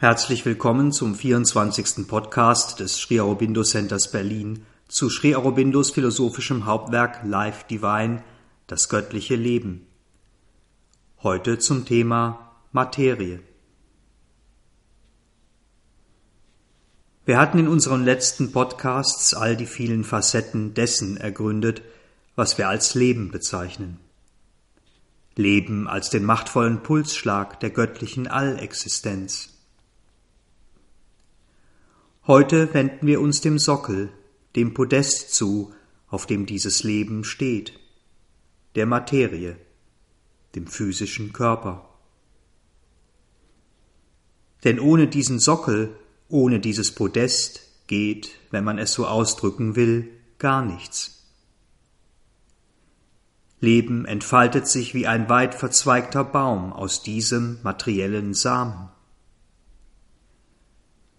Herzlich willkommen zum 24. Podcast des Sri Aurobindo Centers Berlin zu Sri Aurobindos philosophischem Hauptwerk Life Divine, das göttliche Leben. Heute zum Thema Materie. Wir hatten in unseren letzten Podcasts all die vielen Facetten dessen ergründet, was wir als Leben bezeichnen. Leben als den machtvollen Pulsschlag der göttlichen Allexistenz Heute wenden wir uns dem Sockel, dem Podest zu, auf dem dieses Leben steht, der Materie, dem physischen Körper. Denn ohne diesen Sockel, ohne dieses Podest geht, wenn man es so ausdrücken will, gar nichts. Leben entfaltet sich wie ein weit verzweigter Baum aus diesem materiellen Samen.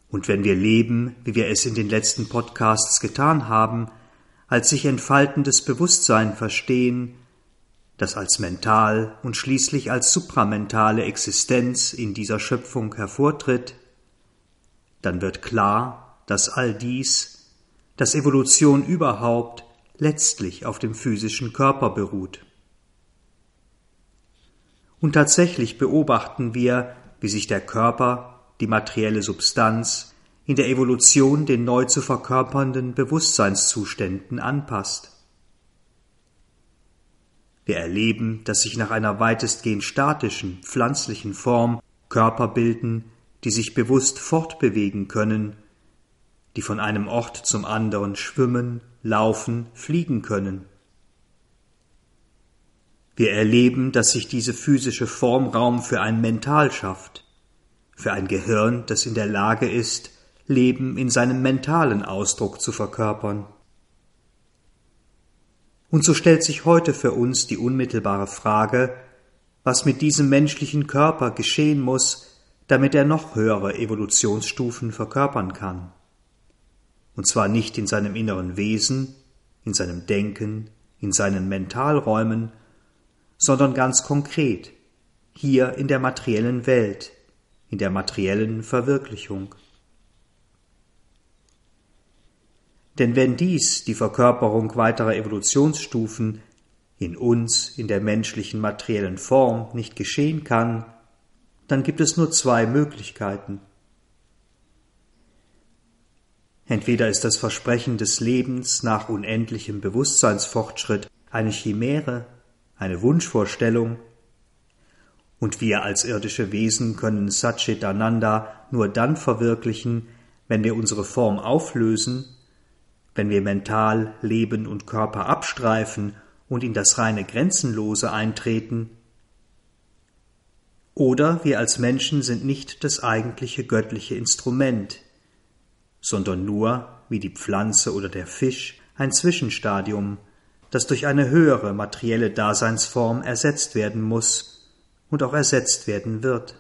Und wenn wir leben, wie wir es in den letzten Podcasts getan haben, als sich entfaltendes Bewusstsein verstehen, das als mental und schließlich als supramentale Existenz in dieser Schöpfung hervortritt, dann wird klar, dass all dies, dass Evolution überhaupt, letztlich auf dem physischen Körper beruht. Und tatsächlich beobachten wir, wie sich der Körper die materielle Substanz, in der Evolution den neu zu verkörpernden Bewusstseinszuständen anpasst. Wir erleben, dass sich nach einer weitestgehend statischen, pflanzlichen Form Körper bilden, die sich bewusst fortbewegen können, die von einem Ort zum anderen schwimmen, laufen, fliegen können. Wir erleben, dass sich diese physische Form Raum für ein Mental schafft, für ein Gehirn, das in der Lage ist, Leben in seinem mentalen Ausdruck zu verkörpern. Und so stellt sich heute für uns die unmittelbare Frage, was mit diesem menschlichen Körper geschehen muss, damit er noch höhere Evolutionsstufen verkörpern kann. Und zwar nicht in seinem inneren Wesen, in seinem Denken, in seinen Mentalräumen, sondern ganz konkret, hier in der materiellen Welt, in der materiellen Verwirklichung. Denn wenn dies die Verkörperung weiterer Evolutionsstufen in uns, in der menschlichen materiellen Form, nicht geschehen kann, dann gibt es nur zwei Möglichkeiten. Entweder ist das Versprechen des Lebens nach unendlichem Bewusstseinsfortschritt eine Chimäre, eine Wunschvorstellung, und wir als irdische Wesen können Satchit Ananda nur dann verwirklichen, wenn wir unsere Form auflösen, wenn wir mental Leben und Körper abstreifen und in das reine Grenzenlose eintreten. Oder wir als Menschen sind nicht das eigentliche göttliche Instrument, sondern nur, wie die Pflanze oder der Fisch, ein Zwischenstadium, das durch eine höhere materielle Daseinsform ersetzt werden muss, und auch ersetzt werden wird.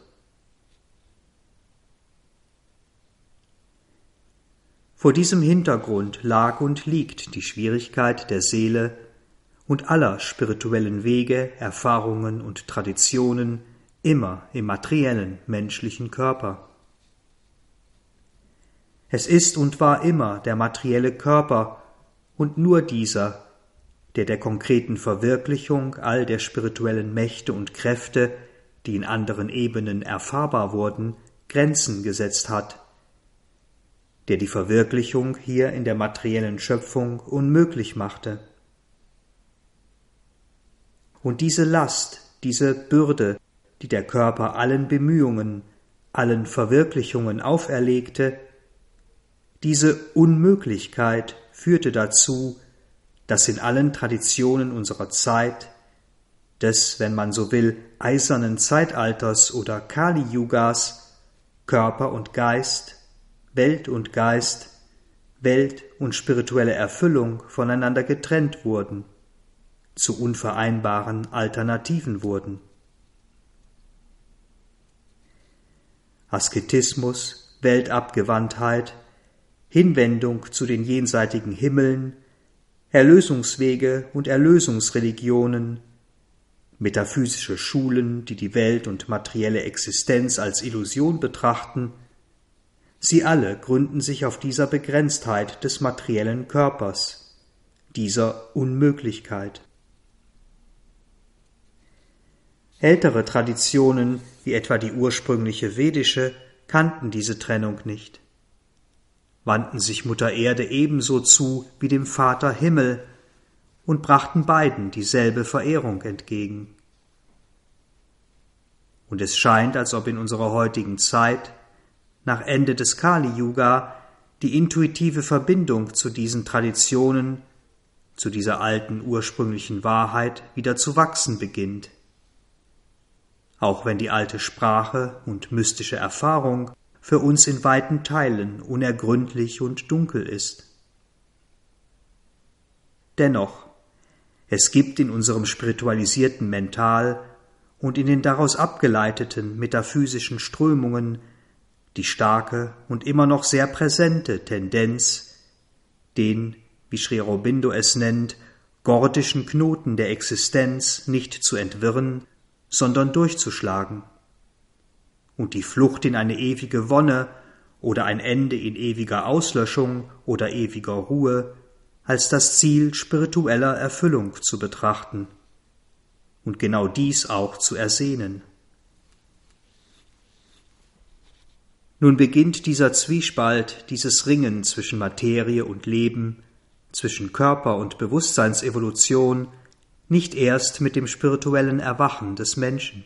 Vor diesem Hintergrund lag und liegt die Schwierigkeit der Seele und aller spirituellen Wege, Erfahrungen und Traditionen immer im materiellen menschlichen Körper. Es ist und war immer der materielle Körper und nur dieser der der konkreten Verwirklichung all der spirituellen Mächte und Kräfte, die in anderen Ebenen erfahrbar wurden, Grenzen gesetzt hat, der die Verwirklichung hier in der materiellen Schöpfung unmöglich machte. Und diese Last, diese Bürde, die der Körper allen Bemühungen, allen Verwirklichungen auferlegte, diese Unmöglichkeit führte dazu, dass in allen Traditionen unserer Zeit, des, wenn man so will, eisernen Zeitalters oder Kali-Yugas, Körper und Geist, Welt und Geist, Welt und spirituelle Erfüllung voneinander getrennt wurden, zu unvereinbaren Alternativen wurden. Asketismus, Weltabgewandtheit, Hinwendung zu den jenseitigen Himmeln, Erlösungswege und Erlösungsreligionen, metaphysische Schulen, die die Welt und materielle Existenz als Illusion betrachten Sie alle gründen sich auf dieser Begrenztheit des materiellen Körpers, dieser Unmöglichkeit. Ältere Traditionen, wie etwa die ursprüngliche vedische, kannten diese Trennung nicht, wandten sich Mutter Erde ebenso zu wie dem Vater Himmel und brachten beiden dieselbe Verehrung entgegen. Und es scheint, als ob in unserer heutigen Zeit, nach Ende des Kali-Yuga, die intuitive Verbindung zu diesen Traditionen, zu dieser alten ursprünglichen Wahrheit wieder zu wachsen beginnt auch wenn die alte Sprache und mystische Erfahrung für uns in weiten Teilen unergründlich und dunkel ist. Dennoch, es gibt in unserem spiritualisierten Mental und in den daraus abgeleiteten metaphysischen Strömungen die starke und immer noch sehr präsente Tendenz, den, wie Sri Aurobindo es nennt, gordischen Knoten der Existenz nicht zu entwirren, sondern durchzuschlagen. Und die Flucht in eine ewige Wonne oder ein Ende in ewiger Auslöschung oder ewiger Ruhe als das Ziel spiritueller Erfüllung zu betrachten und genau dies auch zu ersehnen. Nun beginnt dieser Zwiespalt, dieses Ringen zwischen Materie und Leben, zwischen Körper und Bewusstseinsevolution nicht erst mit dem spirituellen Erwachen des Menschen.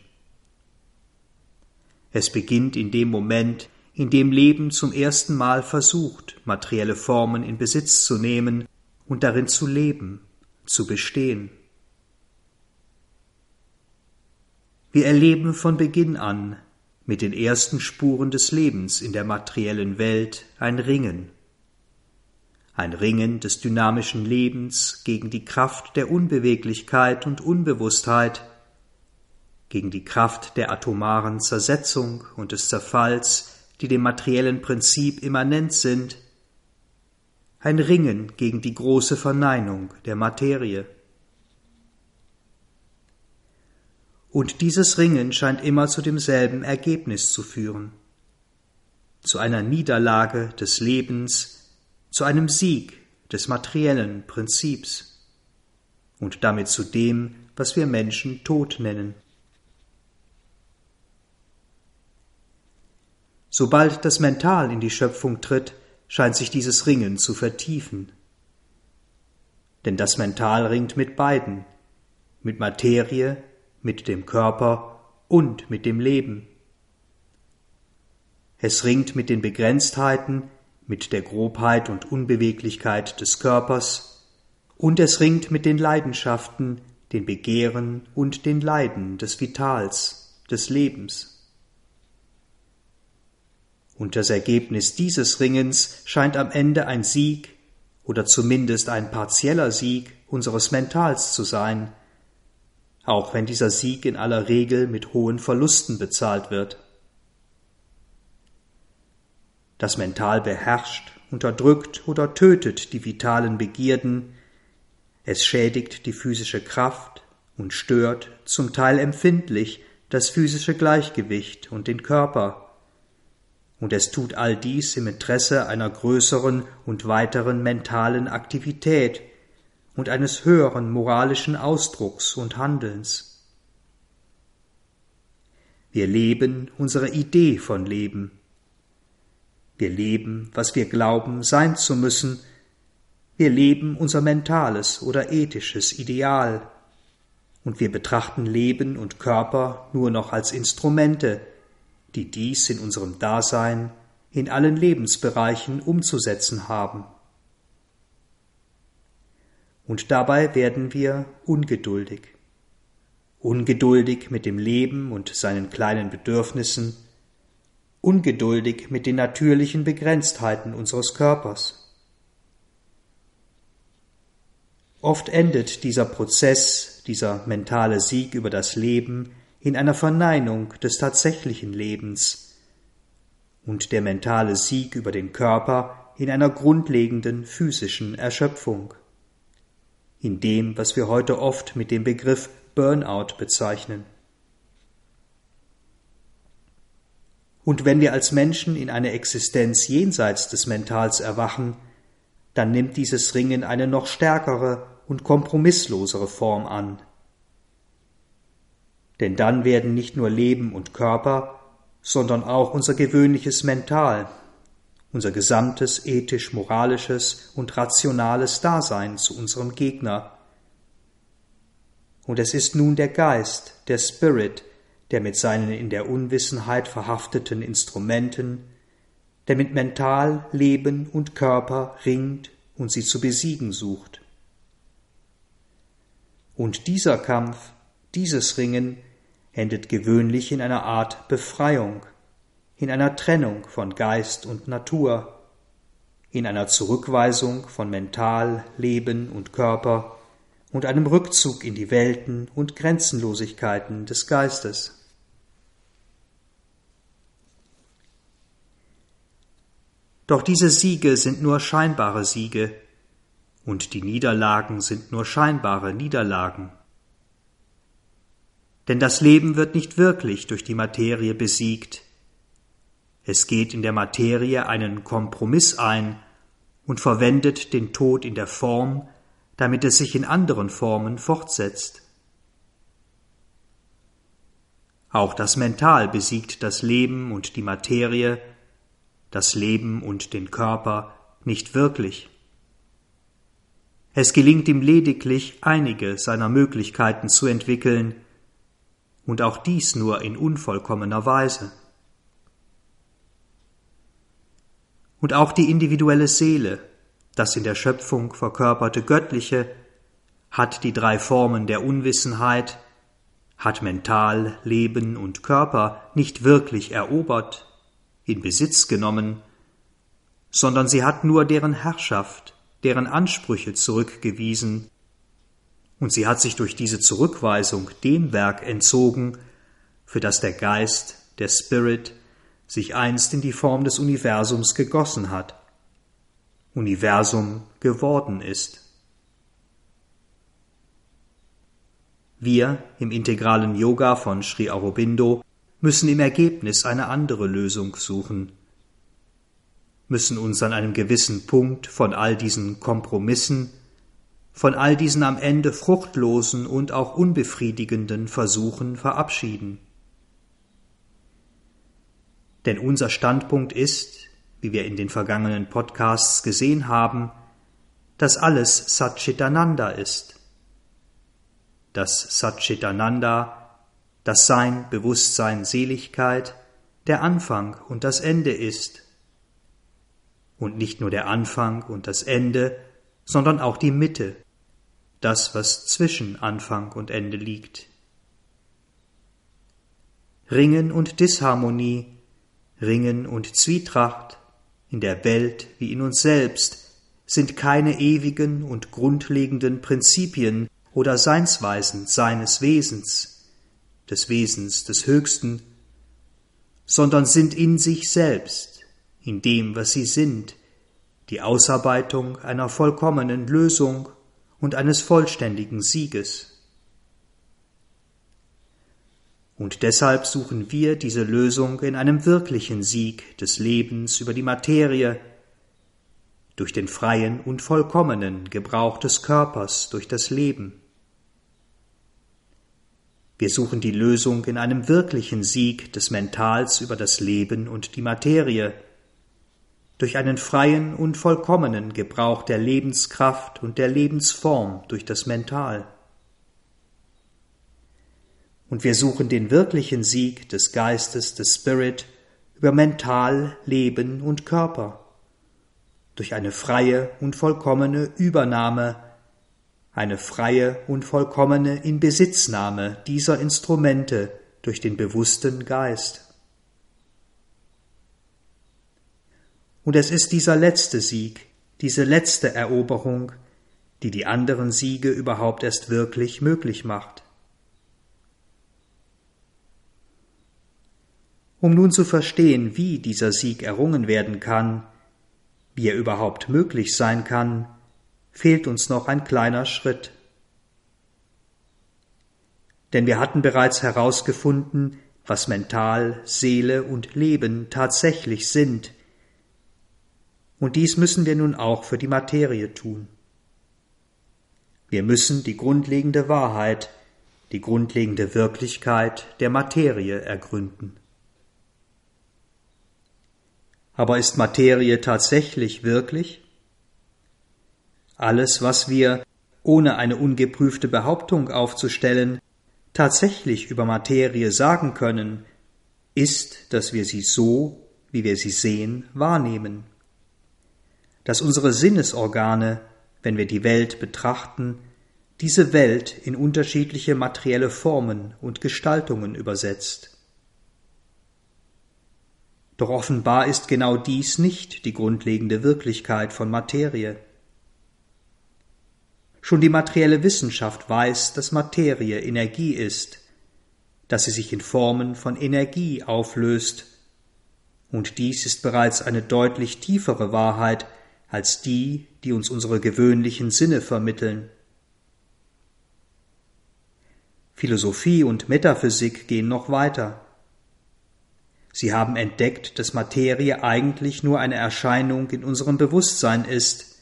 Es beginnt in dem Moment, in dem Leben zum ersten Mal versucht, materielle Formen in Besitz zu nehmen und darin zu leben, zu bestehen. Wir erleben von Beginn an mit den ersten Spuren des Lebens in der materiellen Welt ein Ringen ein Ringen des dynamischen Lebens gegen die Kraft der Unbeweglichkeit und Unbewusstheit, gegen die Kraft der atomaren Zersetzung und des Zerfalls, die dem materiellen Prinzip immanent sind, ein Ringen gegen die große Verneinung der Materie. Und dieses Ringen scheint immer zu demselben Ergebnis zu führen, zu einer Niederlage des Lebens zu einem Sieg des materiellen Prinzips und damit zu dem, was wir Menschen Tod nennen. Sobald das Mental in die Schöpfung tritt, scheint sich dieses Ringen zu vertiefen. Denn das Mental ringt mit beiden, mit Materie, mit dem Körper und mit dem Leben. Es ringt mit den Begrenztheiten, mit der Grobheit und Unbeweglichkeit des Körpers, und es ringt mit den Leidenschaften, den Begehren und den Leiden des Vitals, des Lebens. Und das Ergebnis dieses Ringens scheint am Ende ein Sieg oder zumindest ein partieller Sieg unseres Mentals zu sein, auch wenn dieser Sieg in aller Regel mit hohen Verlusten bezahlt wird. Das Mental beherrscht, unterdrückt oder tötet die vitalen Begierden, es schädigt die physische Kraft und stört, zum Teil empfindlich, das physische Gleichgewicht und den Körper. Und es tut all dies im Interesse einer größeren und weiteren mentalen Aktivität und eines höheren moralischen Ausdrucks und Handelns. Wir leben unsere Idee von Leben, wir leben, was wir glauben sein zu müssen. Wir leben unser mentales oder ethisches Ideal. Und wir betrachten Leben und Körper nur noch als Instrumente, die dies in unserem Dasein in allen Lebensbereichen umzusetzen haben. Und dabei werden wir ungeduldig. Ungeduldig mit dem Leben und seinen kleinen Bedürfnissen, ungeduldig mit den natürlichen Begrenztheiten unseres Körpers. Oft endet dieser Prozess, dieser mentale Sieg über das Leben in einer Verneinung des tatsächlichen Lebens und der mentale Sieg über den Körper in einer grundlegenden physischen Erschöpfung, in dem, was wir heute oft mit dem Begriff Burnout bezeichnen. Und wenn wir als Menschen in eine Existenz jenseits des Mentals erwachen, dann nimmt dieses Ringen eine noch stärkere und kompromisslosere Form an. Denn dann werden nicht nur Leben und Körper, sondern auch unser gewöhnliches Mental, unser gesamtes ethisch-moralisches und rationales Dasein zu unserem Gegner. Und es ist nun der Geist, der Spirit, der mit seinen in der Unwissenheit verhafteten Instrumenten, der mit Mental, Leben und Körper ringt und sie zu besiegen sucht. Und dieser Kampf, dieses Ringen endet gewöhnlich in einer Art Befreiung, in einer Trennung von Geist und Natur, in einer Zurückweisung von Mental, Leben und Körper und einem Rückzug in die Welten und Grenzenlosigkeiten des Geistes. Doch diese Siege sind nur scheinbare Siege, und die Niederlagen sind nur scheinbare Niederlagen. Denn das Leben wird nicht wirklich durch die Materie besiegt. Es geht in der Materie einen Kompromiss ein und verwendet den Tod in der Form, damit es sich in anderen Formen fortsetzt. Auch das Mental besiegt das Leben und die Materie, das Leben und den Körper nicht wirklich. Es gelingt ihm lediglich, einige seiner Möglichkeiten zu entwickeln, und auch dies nur in unvollkommener Weise. Und auch die individuelle Seele, das in der Schöpfung verkörperte Göttliche, hat die drei Formen der Unwissenheit, hat Mental, Leben und Körper nicht wirklich erobert, in Besitz genommen, sondern sie hat nur deren Herrschaft, deren Ansprüche zurückgewiesen und sie hat sich durch diese Zurückweisung dem Werk entzogen, für das der Geist, der Spirit, sich einst in die Form des Universums gegossen hat, Universum geworden ist. Wir im integralen Yoga von Sri Aurobindo müssen im Ergebnis eine andere Lösung suchen, müssen uns an einem gewissen Punkt von all diesen Kompromissen von all diesen am Ende fruchtlosen und auch unbefriedigenden Versuchen verabschieden. Denn unser Standpunkt ist, wie wir in den vergangenen Podcasts gesehen haben, dass alles Satchitananda ist. Dass Satchitananda, das Sein, Bewusstsein, Seligkeit, der Anfang und das Ende ist. Und nicht nur der Anfang und das Ende, sondern auch die Mitte, das, was zwischen Anfang und Ende liegt. Ringen und Disharmonie, Ringen und Zwietracht in der Welt wie in uns selbst sind keine ewigen und grundlegenden Prinzipien oder Seinsweisen seines Wesens, des Wesens des Höchsten, sondern sind in sich selbst, in dem, was sie sind, die Ausarbeitung einer vollkommenen Lösung und eines vollständigen Sieges. Und deshalb suchen wir diese Lösung in einem wirklichen Sieg des Lebens über die Materie, durch den freien und vollkommenen Gebrauch des Körpers durch das Leben. Wir suchen die Lösung in einem wirklichen Sieg des Mentals über das Leben und die Materie, durch einen freien und vollkommenen Gebrauch der Lebenskraft und der Lebensform durch das Mental. Und wir suchen den wirklichen Sieg des Geistes, des Spirit, über Mental, Leben und Körper, durch eine freie und vollkommene Übernahme, eine freie und vollkommene Inbesitznahme dieser Instrumente durch den bewussten Geist. Und es ist dieser letzte Sieg, diese letzte Eroberung, die die anderen Siege überhaupt erst wirklich möglich macht. Um nun zu verstehen, wie dieser Sieg errungen werden kann, wie er überhaupt möglich sein kann, fehlt uns noch ein kleiner Schritt. Denn wir hatten bereits herausgefunden, was Mental, Seele und Leben tatsächlich sind. Und dies müssen wir nun auch für die Materie tun. Wir müssen die grundlegende Wahrheit, die grundlegende Wirklichkeit der Materie ergründen. Aber ist Materie tatsächlich wirklich? Alles, was wir, ohne eine ungeprüfte Behauptung aufzustellen, tatsächlich über Materie sagen können, ist, dass wir sie so, wie wir sie sehen, wahrnehmen. Dass unsere Sinnesorgane, wenn wir die Welt betrachten, diese Welt in unterschiedliche materielle Formen und Gestaltungen übersetzt. Doch offenbar ist genau dies nicht die grundlegende Wirklichkeit von Materie. Schon die materielle Wissenschaft weiß, dass Materie Energie ist, dass sie sich in Formen von Energie auflöst, und dies ist bereits eine deutlich tiefere Wahrheit als die, die uns unsere gewöhnlichen Sinne vermitteln. Philosophie und Metaphysik gehen noch weiter. Sie haben entdeckt, dass Materie eigentlich nur eine Erscheinung in unserem Bewusstsein ist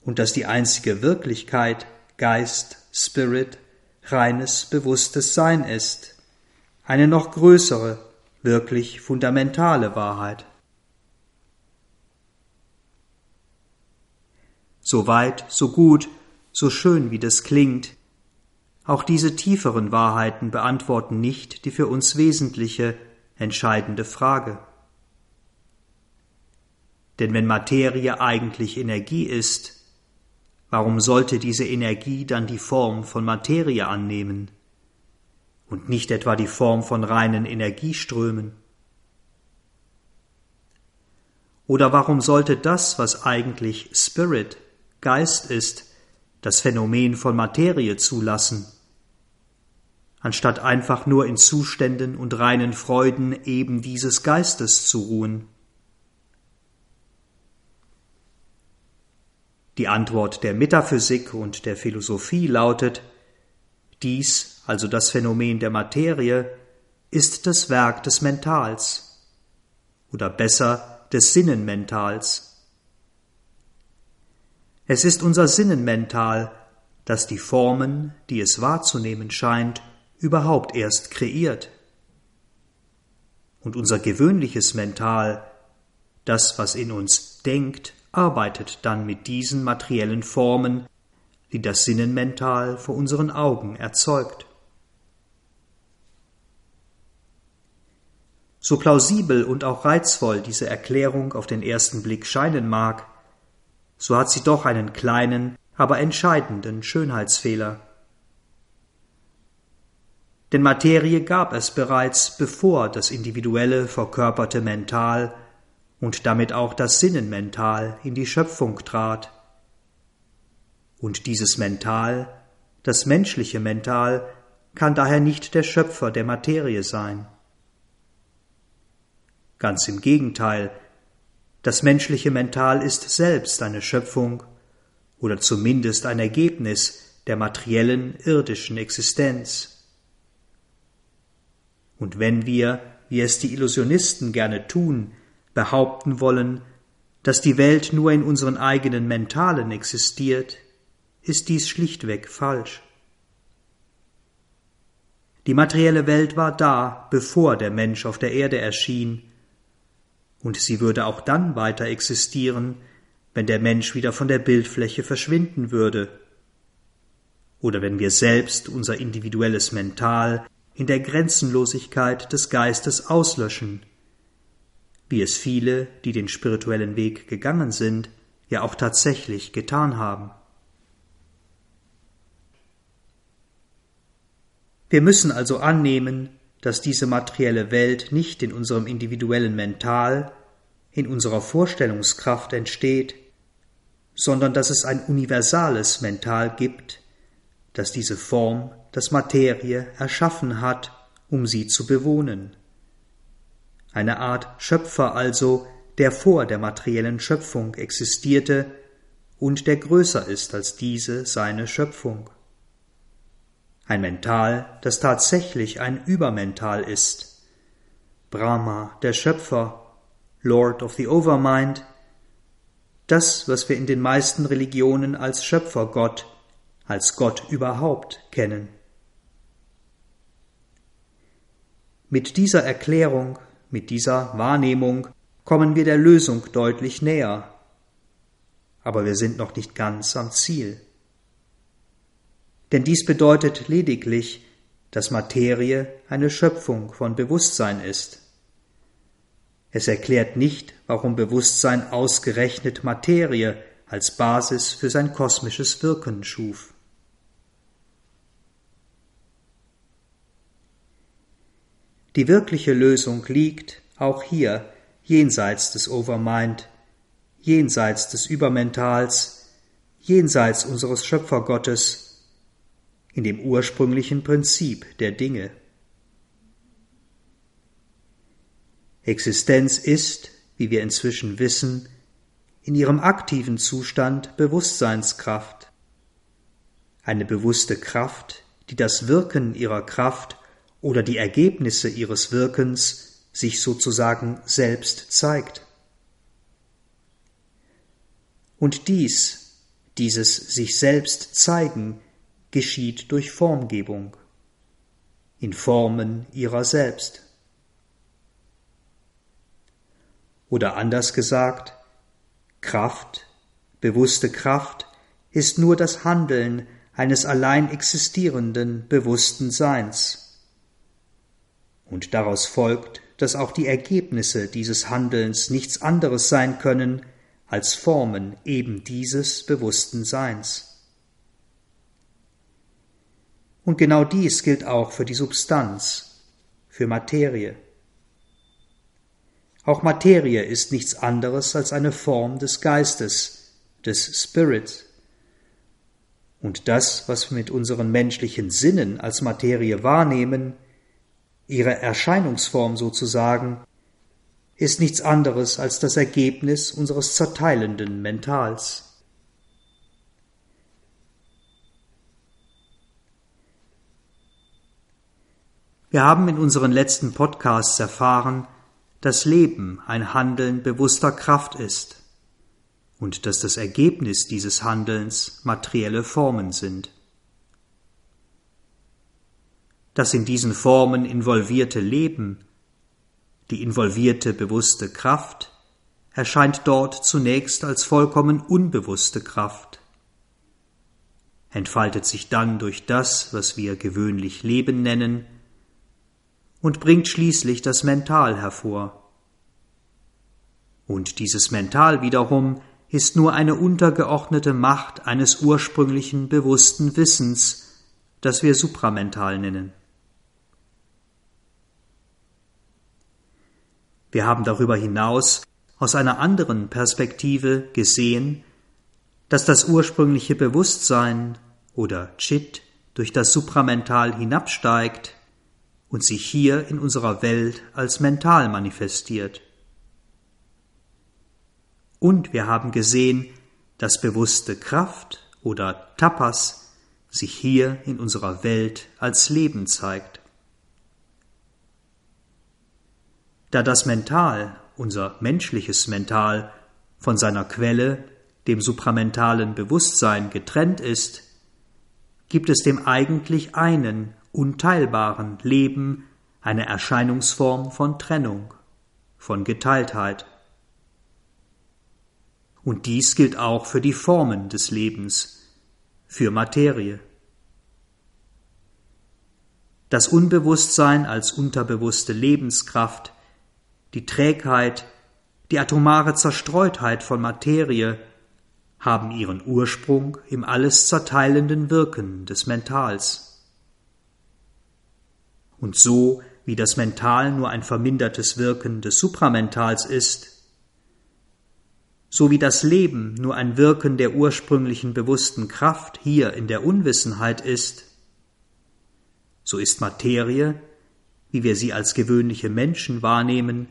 und dass die einzige Wirklichkeit Geist, Spirit, reines, bewusstes Sein ist, eine noch größere, wirklich fundamentale Wahrheit. So weit, so gut, so schön wie das klingt, auch diese tieferen Wahrheiten beantworten nicht die für uns wesentliche, entscheidende Frage. Denn wenn Materie eigentlich Energie ist, warum sollte diese Energie dann die Form von Materie annehmen und nicht etwa die Form von reinen Energieströmen? Oder warum sollte das, was eigentlich Spirit, Geist ist, das Phänomen von Materie zulassen, anstatt einfach nur in Zuständen und reinen Freuden eben dieses Geistes zu ruhen? Die Antwort der Metaphysik und der Philosophie lautet Dies, also das Phänomen der Materie, ist das Werk des Mentals oder besser des Sinnenmentals. Es ist unser Sinnenmental, das die Formen, die es wahrzunehmen scheint, überhaupt erst kreiert. Und unser gewöhnliches Mental, das, was in uns denkt, arbeitet dann mit diesen materiellen Formen, die das Sinnenmental vor unseren Augen erzeugt. So plausibel und auch reizvoll diese Erklärung auf den ersten Blick scheinen mag, so hat sie doch einen kleinen, aber entscheidenden Schönheitsfehler. Denn Materie gab es bereits, bevor das individuelle verkörperte Mental und damit auch das Sinnenmental in die Schöpfung trat. Und dieses Mental, das menschliche Mental, kann daher nicht der Schöpfer der Materie sein. Ganz im Gegenteil, das menschliche Mental ist selbst eine Schöpfung oder zumindest ein Ergebnis der materiellen irdischen Existenz. Und wenn wir, wie es die Illusionisten gerne tun, behaupten wollen, dass die Welt nur in unseren eigenen Mentalen existiert, ist dies schlichtweg falsch. Die materielle Welt war da, bevor der Mensch auf der Erde erschien, und sie würde auch dann weiter existieren, wenn der Mensch wieder von der Bildfläche verschwinden würde, oder wenn wir selbst unser individuelles Mental in der Grenzenlosigkeit des Geistes auslöschen, wie es viele, die den spirituellen Weg gegangen sind, ja auch tatsächlich getan haben. Wir müssen also annehmen, dass diese materielle Welt nicht in unserem individuellen Mental, in unserer Vorstellungskraft entsteht, sondern dass es ein universales Mental gibt, das diese Form das Materie erschaffen hat, um sie zu bewohnen. Eine Art Schöpfer also, der vor der materiellen Schöpfung existierte und der größer ist als diese seine Schöpfung. Ein Mental, das tatsächlich ein Übermental ist. Brahma, der Schöpfer, Lord of the Overmind, das, was wir in den meisten Religionen als Schöpfergott, als Gott überhaupt kennen. Mit dieser Erklärung, mit dieser Wahrnehmung kommen wir der Lösung deutlich näher. Aber wir sind noch nicht ganz am Ziel. Denn dies bedeutet lediglich, dass Materie eine Schöpfung von Bewusstsein ist. Es erklärt nicht, warum Bewusstsein ausgerechnet Materie als Basis für sein kosmisches Wirken schuf. Die wirkliche Lösung liegt, auch hier, jenseits des Overmind, jenseits des Übermentals, jenseits unseres Schöpfergottes, in dem ursprünglichen Prinzip der Dinge. Existenz ist, wie wir inzwischen wissen, in ihrem aktiven Zustand Bewusstseinskraft. Eine bewusste Kraft, die das Wirken ihrer Kraft oder die Ergebnisse ihres Wirkens sich sozusagen selbst zeigt. Und dies, dieses sich selbst zeigen, geschieht durch Formgebung, in Formen ihrer selbst. Oder anders gesagt, Kraft, bewusste Kraft, ist nur das Handeln eines allein existierenden, bewussten Seins. Und daraus folgt, dass auch die Ergebnisse dieses Handelns nichts anderes sein können als Formen eben dieses bewussten Seins. Und genau dies gilt auch für die Substanz, für Materie. Auch Materie ist nichts anderes als eine Form des Geistes, des Spirit. Und das, was wir mit unseren menschlichen Sinnen als Materie wahrnehmen, ihre Erscheinungsform sozusagen, ist nichts anderes als das Ergebnis unseres zerteilenden Mentals. Wir haben in unseren letzten Podcasts erfahren, dass Leben ein Handeln bewusster Kraft ist und dass das Ergebnis dieses Handelns materielle Formen sind. Das in diesen Formen involvierte Leben, die involvierte bewusste Kraft, erscheint dort zunächst als vollkommen unbewusste Kraft, entfaltet sich dann durch das, was wir gewöhnlich Leben nennen, und bringt schließlich das Mental hervor. Und dieses Mental wiederum ist nur eine untergeordnete Macht eines ursprünglichen bewussten Wissens, das wir supramental nennen. Wir haben darüber hinaus aus einer anderen Perspektive gesehen, dass das ursprüngliche Bewusstsein oder Chit durch das Supramental hinabsteigt und sich hier in unserer Welt als mental manifestiert. Und wir haben gesehen, dass bewusste Kraft oder Tapas sich hier in unserer Welt als Leben zeigt. Da das Mental, unser menschliches Mental, von seiner Quelle, dem supramentalen Bewusstsein, getrennt ist, gibt es dem eigentlich einen unteilbaren Leben eine Erscheinungsform von Trennung, von Geteiltheit. Und dies gilt auch für die Formen des Lebens, für Materie. Das Unbewusstsein als unterbewusste Lebenskraft, die Trägheit, die atomare Zerstreutheit von Materie haben ihren Ursprung im alles zerteilenden Wirken des Mentals. Und so wie das Mental nur ein vermindertes Wirken des Supramentals ist, so wie das Leben nur ein Wirken der ursprünglichen bewussten Kraft hier in der Unwissenheit ist, so ist Materie, wie wir sie als gewöhnliche Menschen wahrnehmen,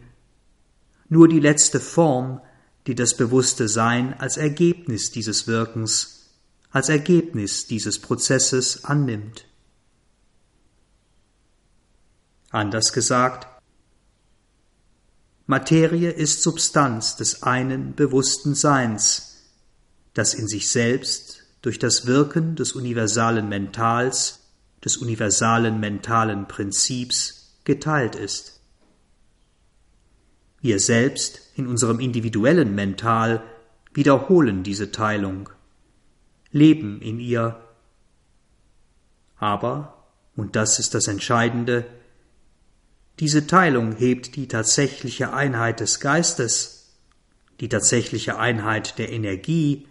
nur die letzte Form, die das bewusste Sein als Ergebnis dieses Wirkens, als Ergebnis dieses Prozesses annimmt. Anders gesagt, Materie ist Substanz des einen bewussten Seins, das in sich selbst durch das Wirken des universalen Mentals, des universalen mentalen Prinzips geteilt ist. Wir selbst in unserem individuellen Mental wiederholen diese Teilung, leben in ihr. Aber, und das ist das Entscheidende, diese Teilung hebt die tatsächliche Einheit des Geistes, die tatsächliche Einheit der Energie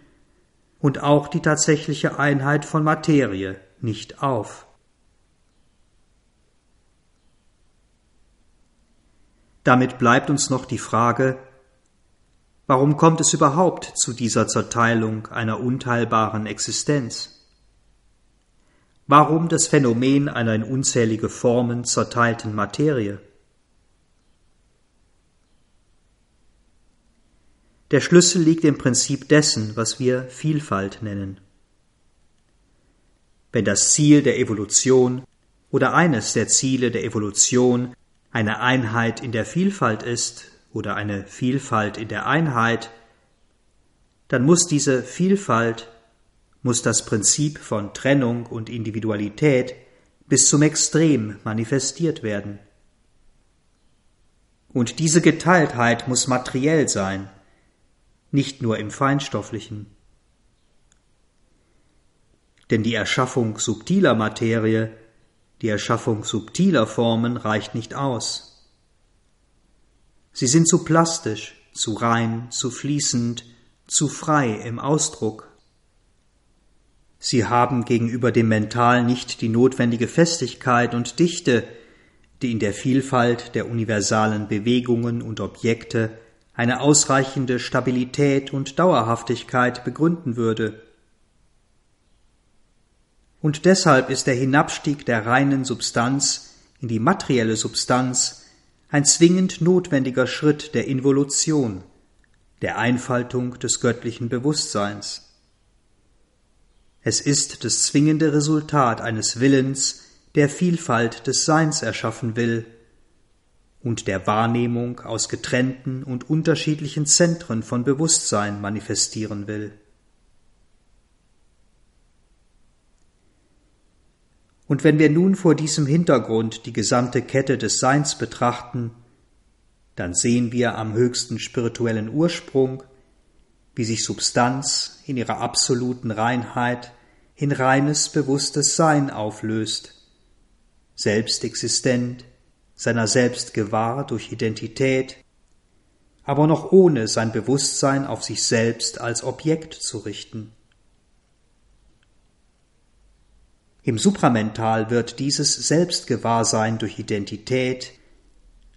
und auch die tatsächliche Einheit von Materie nicht auf. Damit bleibt uns noch die Frage, warum kommt es überhaupt zu dieser Zerteilung einer unteilbaren Existenz? Warum das Phänomen einer in unzählige Formen zerteilten Materie? Der Schlüssel liegt im Prinzip dessen, was wir Vielfalt nennen. Wenn das Ziel der Evolution oder eines der Ziele der Evolution eine Einheit in der Vielfalt ist oder eine Vielfalt in der Einheit, dann muss diese Vielfalt muss das Prinzip von Trennung und Individualität bis zum Extrem manifestiert werden. Und diese Geteiltheit muss materiell sein, nicht nur im Feinstofflichen. Denn die Erschaffung subtiler Materie, die Erschaffung subtiler Formen reicht nicht aus. Sie sind zu plastisch, zu rein, zu fließend, zu frei im Ausdruck. Sie haben gegenüber dem Mental nicht die notwendige Festigkeit und Dichte, die in der Vielfalt der universalen Bewegungen und Objekte eine ausreichende Stabilität und Dauerhaftigkeit begründen würde. Und deshalb ist der Hinabstieg der reinen Substanz in die materielle Substanz ein zwingend notwendiger Schritt der Involution, der Einfaltung des göttlichen Bewusstseins. Es ist das zwingende Resultat eines Willens, der Vielfalt des Seins erschaffen will und der Wahrnehmung aus getrennten und unterschiedlichen Zentren von Bewusstsein manifestieren will. Und wenn wir nun vor diesem Hintergrund die gesamte Kette des Seins betrachten, dann sehen wir am höchsten spirituellen Ursprung wie sich Substanz in ihrer absoluten Reinheit in reines, bewusstes Sein auflöst, selbstexistent, seiner selbst gewahr durch Identität, aber noch ohne sein Bewusstsein auf sich selbst als Objekt zu richten. Im Supramental wird dieses Selbstgewahrsein durch Identität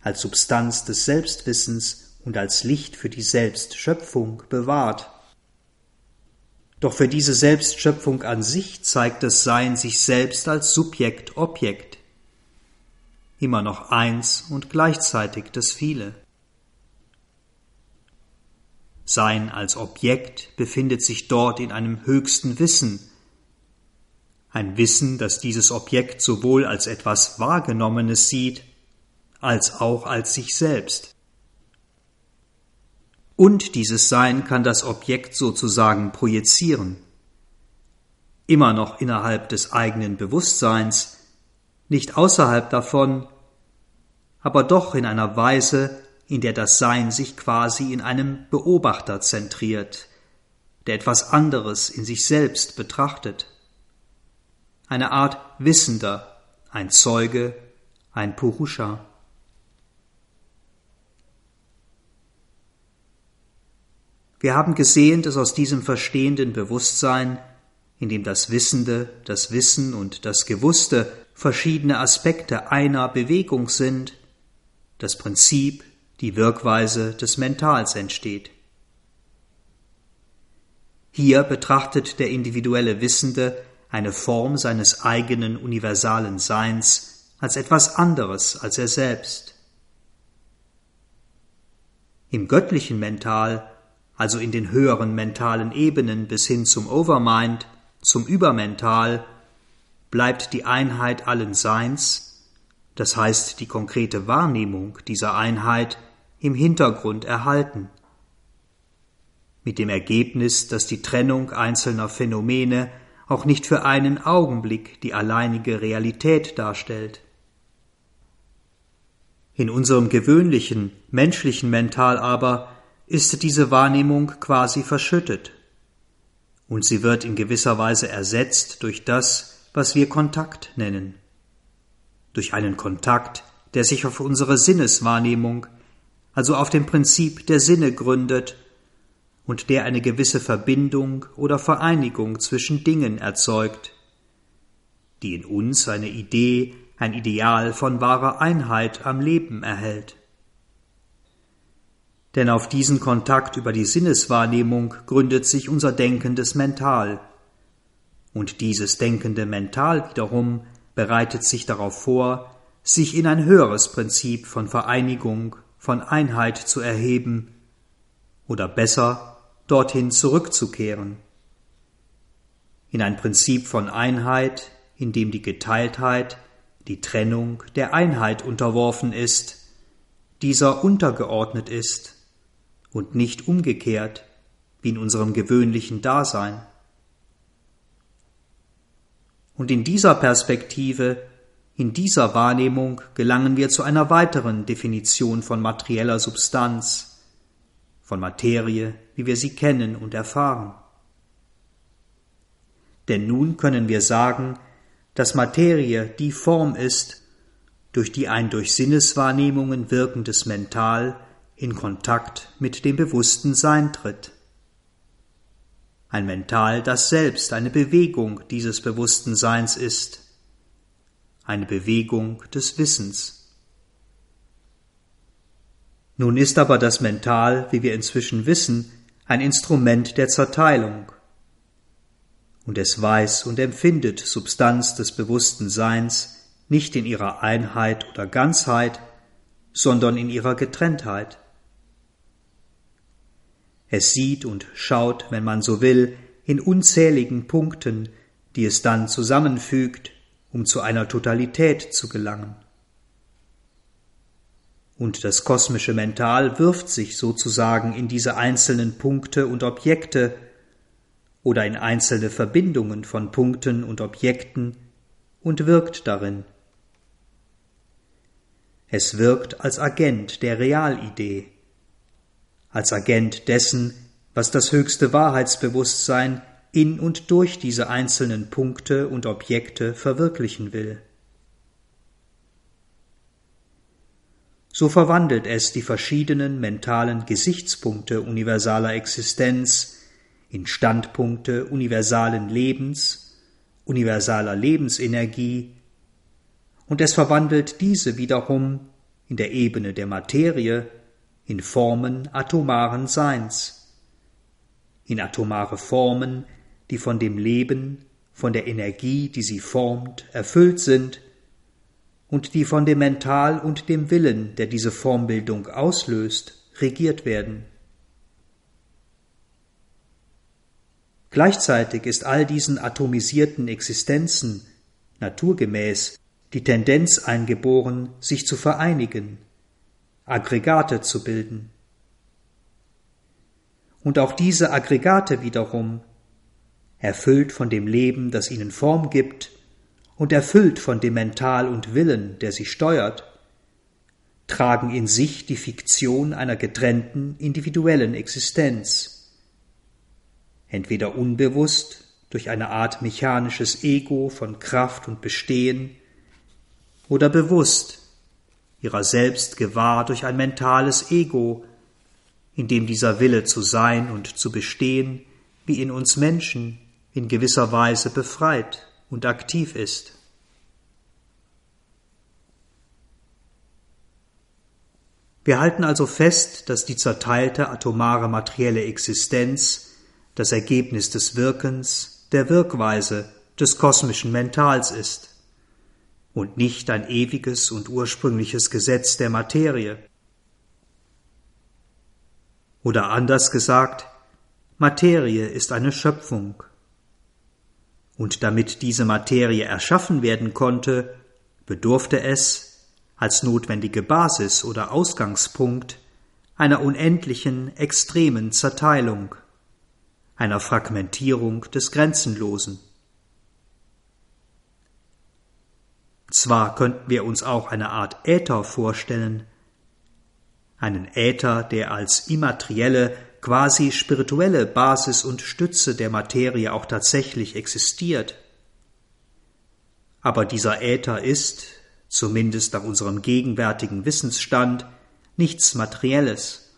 als Substanz des Selbstwissens und als Licht für die Selbstschöpfung bewahrt. Doch für diese Selbstschöpfung an sich zeigt das Sein sich selbst als Subjekt Objekt, immer noch eins und gleichzeitig das Viele. Sein als Objekt befindet sich dort in einem höchsten Wissen, ein Wissen, das dieses Objekt sowohl als etwas Wahrgenommenes sieht, als auch als sich selbst. Und dieses Sein kann das Objekt sozusagen projizieren. Immer noch innerhalb des eigenen Bewusstseins, nicht außerhalb davon, aber doch in einer Weise, in der das Sein sich quasi in einem Beobachter zentriert, der etwas anderes in sich selbst betrachtet. Eine Art Wissender, ein Zeuge, ein Purusha. Wir haben gesehen, dass aus diesem verstehenden Bewusstsein, in dem das Wissende, das Wissen und das Gewusste verschiedene Aspekte einer Bewegung sind, das Prinzip, die Wirkweise des Mentals entsteht. Hier betrachtet der individuelle Wissende eine Form seines eigenen universalen Seins als etwas anderes als er selbst. Im göttlichen Mental also in den höheren mentalen Ebenen bis hin zum Overmind, zum Übermental, bleibt die Einheit allen Seins, das heißt die konkrete Wahrnehmung dieser Einheit, im Hintergrund erhalten. Mit dem Ergebnis, dass die Trennung einzelner Phänomene auch nicht für einen Augenblick die alleinige Realität darstellt. In unserem gewöhnlichen, menschlichen Mental aber ist diese Wahrnehmung quasi verschüttet, und sie wird in gewisser Weise ersetzt durch das, was wir Kontakt nennen. Durch einen Kontakt, der sich auf unsere Sinneswahrnehmung, also auf dem Prinzip der Sinne gründet und der eine gewisse Verbindung oder Vereinigung zwischen Dingen erzeugt, die in uns eine Idee, ein Ideal von wahrer Einheit am Leben erhält. Denn auf diesen Kontakt über die Sinneswahrnehmung gründet sich unser denkendes Mental. Und dieses denkende Mental wiederum bereitet sich darauf vor, sich in ein höheres Prinzip von Vereinigung, von Einheit zu erheben, oder besser dorthin zurückzukehren. In ein Prinzip von Einheit, in dem die Geteiltheit, die Trennung der Einheit unterworfen ist, dieser untergeordnet ist und nicht umgekehrt wie in unserem gewöhnlichen Dasein. Und in dieser Perspektive, in dieser Wahrnehmung gelangen wir zu einer weiteren Definition von materieller Substanz, von Materie, wie wir sie kennen und erfahren. Denn nun können wir sagen, dass Materie die Form ist, durch die ein durch Sinneswahrnehmungen wirkendes Mental in Kontakt mit dem bewussten Sein tritt. Ein Mental, das selbst eine Bewegung dieses bewussten Seins ist, eine Bewegung des Wissens. Nun ist aber das Mental, wie wir inzwischen wissen, ein Instrument der Zerteilung, und es weiß und empfindet Substanz des bewussten Seins nicht in ihrer Einheit oder Ganzheit, sondern in ihrer Getrenntheit. Es sieht und schaut, wenn man so will, in unzähligen Punkten, die es dann zusammenfügt, um zu einer Totalität zu gelangen. Und das kosmische Mental wirft sich sozusagen in diese einzelnen Punkte und Objekte oder in einzelne Verbindungen von Punkten und Objekten und wirkt darin. Es wirkt als Agent der Realidee, als Agent dessen, was das höchste Wahrheitsbewusstsein in und durch diese einzelnen Punkte und Objekte verwirklichen will. So verwandelt es die verschiedenen mentalen Gesichtspunkte universaler Existenz in Standpunkte universalen Lebens, universaler Lebensenergie, und es verwandelt diese wiederum in der Ebene der Materie in Formen atomaren Seins, in atomare Formen, die von dem Leben, von der Energie, die sie formt, erfüllt sind und die von dem Mental und dem Willen, der diese Formbildung auslöst, regiert werden. Gleichzeitig ist all diesen atomisierten Existenzen naturgemäß die Tendenz eingeboren, sich zu vereinigen, Aggregate zu bilden. Und auch diese Aggregate wiederum, erfüllt von dem Leben, das ihnen Form gibt, und erfüllt von dem Mental und Willen, der sie steuert, tragen in sich die Fiktion einer getrennten individuellen Existenz, entweder unbewusst durch eine Art mechanisches Ego von Kraft und Bestehen, oder bewusst ihrer selbst gewahr durch ein mentales Ego, in dem dieser Wille zu sein und zu bestehen, wie in uns Menschen, in gewisser Weise befreit und aktiv ist. Wir halten also fest, dass die zerteilte atomare materielle Existenz das Ergebnis des Wirkens, der Wirkweise des kosmischen Mentals ist und nicht ein ewiges und ursprüngliches Gesetz der Materie. Oder anders gesagt, Materie ist eine Schöpfung. Und damit diese Materie erschaffen werden konnte, bedurfte es, als notwendige Basis oder Ausgangspunkt einer unendlichen, extremen Zerteilung, einer Fragmentierung des Grenzenlosen. Zwar könnten wir uns auch eine Art Äther vorstellen, einen Äther, der als immaterielle, quasi spirituelle Basis und Stütze der Materie auch tatsächlich existiert. Aber dieser Äther ist, zumindest nach unserem gegenwärtigen Wissensstand, nichts Materielles,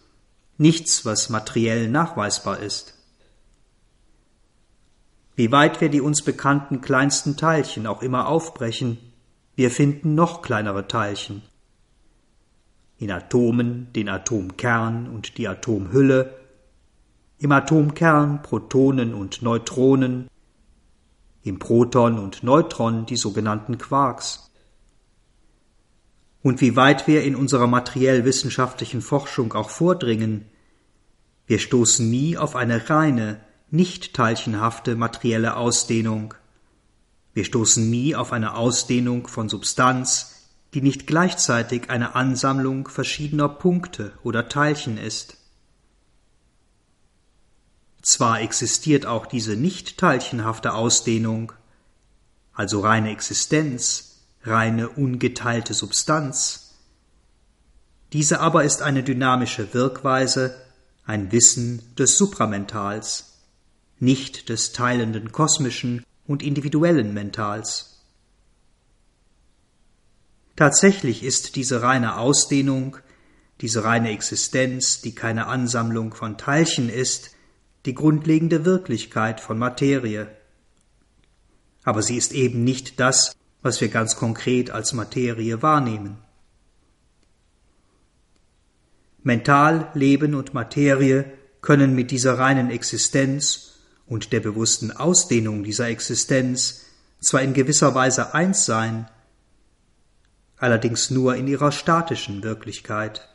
nichts, was materiell nachweisbar ist. Wie weit wir die uns bekannten kleinsten Teilchen auch immer aufbrechen, wir finden noch kleinere Teilchen. In Atomen den Atomkern und die Atomhülle, im Atomkern Protonen und Neutronen, im Proton und Neutron die sogenannten Quarks und wie weit wir in unserer materiell-wissenschaftlichen Forschung auch vordringen, wir stoßen nie auf eine reine, nicht teilchenhafte materielle Ausdehnung. Wir stoßen nie auf eine Ausdehnung von Substanz, die nicht gleichzeitig eine Ansammlung verschiedener Punkte oder Teilchen ist. Zwar existiert auch diese nicht teilchenhafte Ausdehnung, also reine Existenz, reine ungeteilte Substanz. Diese aber ist eine dynamische Wirkweise, ein Wissen des Supramentals, nicht des teilenden kosmischen und individuellen Mentals. Tatsächlich ist diese reine Ausdehnung, diese reine Existenz, die keine Ansammlung von Teilchen ist, die grundlegende Wirklichkeit von Materie. Aber sie ist eben nicht das, was wir ganz konkret als Materie wahrnehmen. Mental, Leben und Materie können mit dieser reinen Existenz und der bewussten Ausdehnung dieser Existenz zwar in gewisser Weise eins sein, allerdings nur in ihrer statischen Wirklichkeit.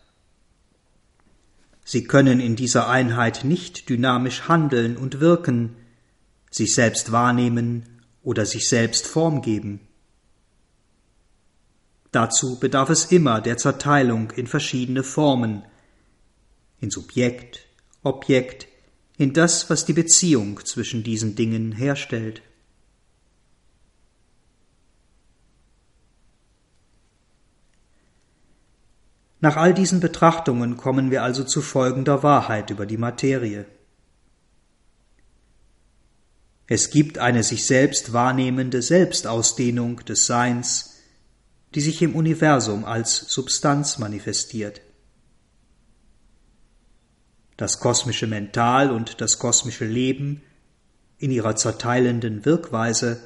Sie können in dieser Einheit nicht dynamisch handeln und wirken, sich selbst wahrnehmen oder sich selbst Form geben. Dazu bedarf es immer der Zerteilung in verschiedene Formen, in Subjekt, Objekt, in das, was die Beziehung zwischen diesen Dingen herstellt. Nach all diesen Betrachtungen kommen wir also zu folgender Wahrheit über die Materie. Es gibt eine sich selbst wahrnehmende Selbstausdehnung des Seins, die sich im Universum als Substanz manifestiert. Das kosmische Mental und das kosmische Leben in ihrer zerteilenden Wirkweise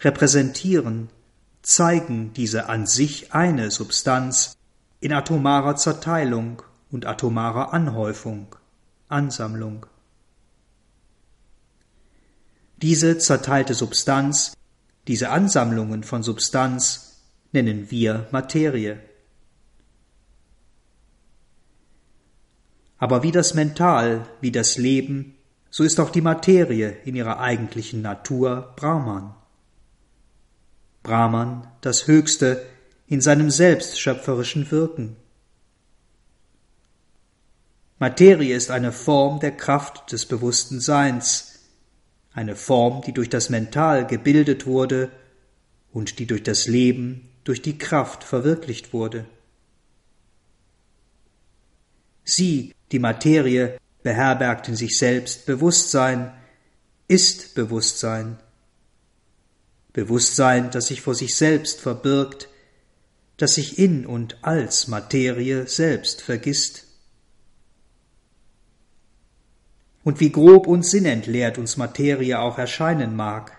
repräsentieren, zeigen diese an sich eine Substanz in atomarer Zerteilung und atomarer Anhäufung, Ansammlung. Diese zerteilte Substanz, diese Ansammlungen von Substanz nennen wir Materie. Aber wie das Mental, wie das Leben, so ist auch die Materie in ihrer eigentlichen Natur Brahman. Brahman, das Höchste in seinem selbstschöpferischen Wirken. Materie ist eine Form der Kraft des bewussten Seins, eine Form, die durch das Mental gebildet wurde und die durch das Leben durch die Kraft verwirklicht wurde. Sie, die Materie, beherbergt in sich selbst Bewusstsein, ist Bewusstsein. Bewusstsein, das sich vor sich selbst verbirgt, das sich in und als Materie selbst vergisst. Und wie grob und sinnentleert uns Materie auch erscheinen mag,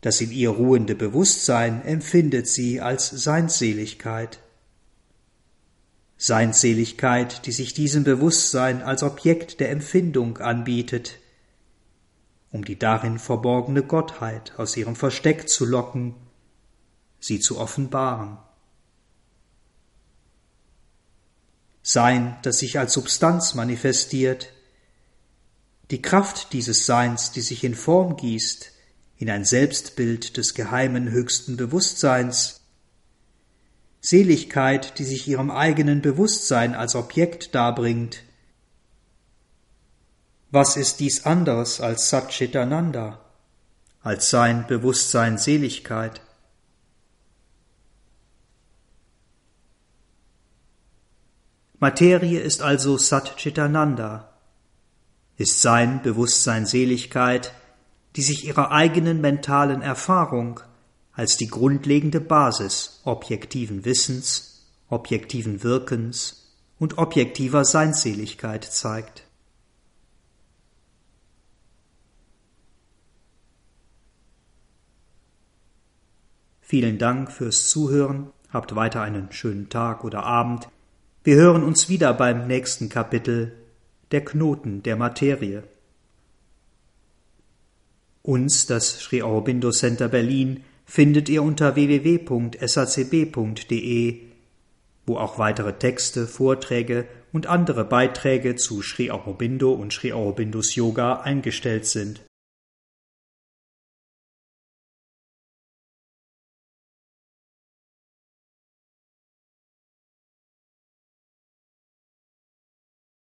das in ihr ruhende Bewusstsein empfindet sie als Seinsseligkeit. Seinsseligkeit, die sich diesem Bewusstsein als Objekt der Empfindung anbietet, um die darin verborgene Gottheit aus ihrem Versteck zu locken, sie zu offenbaren. Sein, das sich als Substanz manifestiert, die Kraft dieses Seins, die sich in Form gießt, in ein Selbstbild des geheimen höchsten Bewusstseins, Seligkeit, die sich ihrem eigenen Bewusstsein als Objekt darbringt. Was ist dies anderes als Satchitananda, als sein Bewusstsein Seligkeit? Materie ist also Satchitananda, ist sein Bewusstsein Seligkeit, die sich ihrer eigenen mentalen Erfahrung als die grundlegende Basis objektiven Wissens, objektiven Wirkens und objektiver Seinsseligkeit zeigt. Vielen Dank fürs Zuhören, habt weiter einen schönen Tag oder Abend. Wir hören uns wieder beim nächsten Kapitel Der Knoten der Materie. Uns, das Sri Aurobindo Center Berlin, findet ihr unter www.sacb.de, wo auch weitere Texte, Vorträge und andere Beiträge zu Sri Aurobindo und Sri Aurobindos Yoga eingestellt sind.